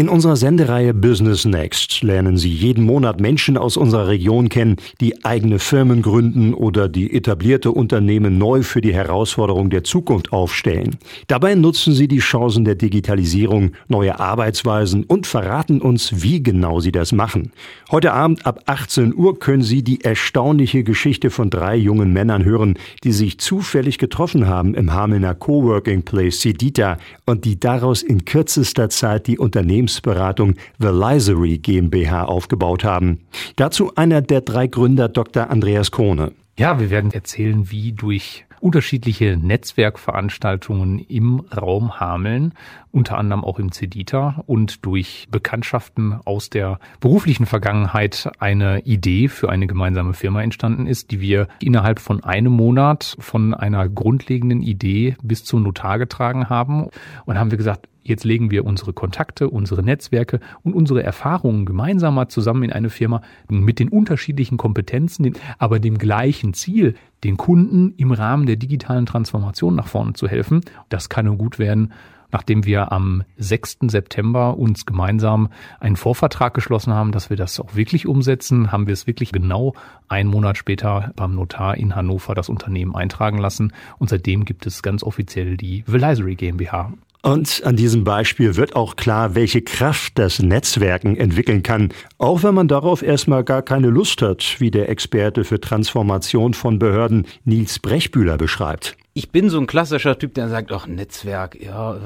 In unserer Sendereihe Business Next lernen Sie jeden Monat Menschen aus unserer Region kennen, die eigene Firmen gründen oder die etablierte Unternehmen neu für die Herausforderung der Zukunft aufstellen. Dabei nutzen sie die Chancen der Digitalisierung, neue Arbeitsweisen und verraten uns, wie genau sie das machen. Heute Abend ab 18 Uhr können Sie die erstaunliche Geschichte von drei jungen Männern hören, die sich zufällig getroffen haben im Hamelner Coworking Place Sidita und die daraus in kürzester Zeit die Unternehmens Unternehmensberatung Velizery GmbH aufgebaut haben. Dazu einer der drei Gründer Dr. Andreas Kohne. Ja, wir werden erzählen, wie durch unterschiedliche Netzwerkveranstaltungen im Raum Hameln, unter anderem auch im Cedita und durch Bekanntschaften aus der beruflichen Vergangenheit eine Idee für eine gemeinsame Firma entstanden ist, die wir innerhalb von einem Monat von einer grundlegenden Idee bis zum Notar getragen haben. Und haben wir gesagt, Jetzt legen wir unsere Kontakte, unsere Netzwerke und unsere Erfahrungen gemeinsam mal zusammen in eine Firma mit den unterschiedlichen Kompetenzen, aber dem gleichen Ziel, den Kunden im Rahmen der digitalen Transformation nach vorne zu helfen. Das kann nur gut werden, nachdem wir am 6. September uns gemeinsam einen Vorvertrag geschlossen haben, dass wir das auch wirklich umsetzen, haben wir es wirklich genau einen Monat später beim Notar in Hannover das Unternehmen eintragen lassen und seitdem gibt es ganz offiziell die Velizery GmbH. Und an diesem Beispiel wird auch klar, welche Kraft das Netzwerken entwickeln kann, auch wenn man darauf erstmal gar keine Lust hat, wie der Experte für Transformation von Behörden Nils Brechbühler beschreibt. Ich bin so ein klassischer Typ, der sagt, ach, Netzwerk, ja,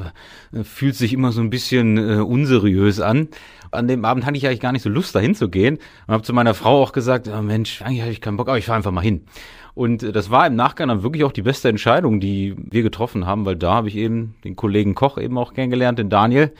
äh, fühlt sich immer so ein bisschen äh, unseriös an. An dem Abend hatte ich eigentlich gar nicht so Lust, dahin zu gehen und habe zu meiner Frau auch gesagt, oh Mensch, eigentlich habe ich keinen Bock, aber ich fahre einfach mal hin. Und äh, das war im Nachgang dann wirklich auch die beste Entscheidung, die wir getroffen haben, weil da habe ich eben den Kollegen Koch eben auch kennengelernt, den Daniel.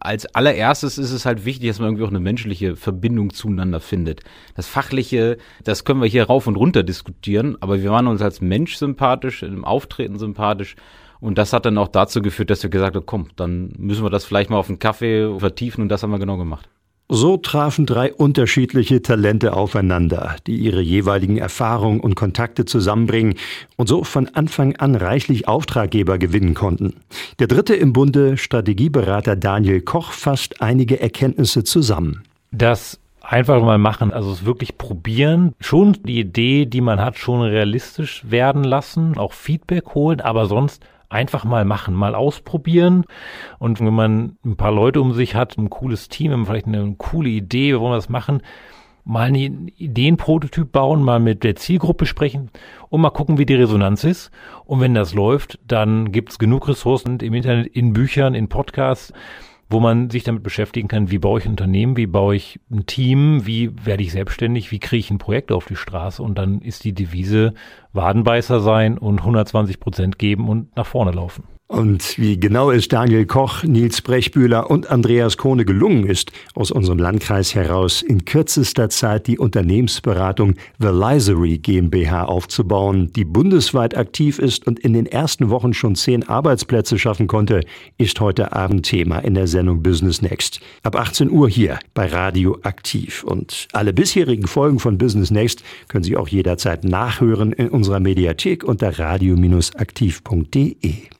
Als allererstes ist es halt wichtig, dass man irgendwie auch eine menschliche Verbindung zueinander findet. Das Fachliche, das können wir hier rauf und runter diskutieren, aber wir waren uns als Mensch sympathisch, im Auftreten sympathisch. Und das hat dann auch dazu geführt, dass wir gesagt haben, komm, dann müssen wir das vielleicht mal auf einen Kaffee vertiefen und das haben wir genau gemacht. So trafen drei unterschiedliche Talente aufeinander, die ihre jeweiligen Erfahrungen und Kontakte zusammenbringen und so von Anfang an reichlich Auftraggeber gewinnen konnten. Der dritte im Bunde, Strategieberater Daniel Koch, fasst einige Erkenntnisse zusammen. Das einfach mal machen, also es wirklich probieren, schon die Idee, die man hat, schon realistisch werden lassen, auch Feedback holen, aber sonst einfach mal machen, mal ausprobieren. Und wenn man ein paar Leute um sich hat, ein cooles Team, vielleicht eine coole Idee, wir wollen das machen, mal einen Ideenprototyp bauen, mal mit der Zielgruppe sprechen und mal gucken, wie die Resonanz ist. Und wenn das läuft, dann gibt es genug Ressourcen im Internet, in Büchern, in Podcasts, wo man sich damit beschäftigen kann, wie baue ich ein Unternehmen, wie baue ich ein Team, wie werde ich selbstständig, wie kriege ich ein Projekt auf die Straße und dann ist die Devise Wadenbeißer sein und 120 Prozent geben und nach vorne laufen. Und wie genau es Daniel Koch, Nils Brechbühler und Andreas Kohne gelungen ist, aus unserem Landkreis heraus in kürzester Zeit die Unternehmensberatung Velizery GmbH aufzubauen, die bundesweit aktiv ist und in den ersten Wochen schon zehn Arbeitsplätze schaffen konnte, ist heute Abend Thema in der Sendung Business Next. Ab 18 Uhr hier bei Radio Aktiv. Und alle bisherigen Folgen von Business Next können Sie auch jederzeit nachhören in unserer Mediathek unter radio-aktiv.de.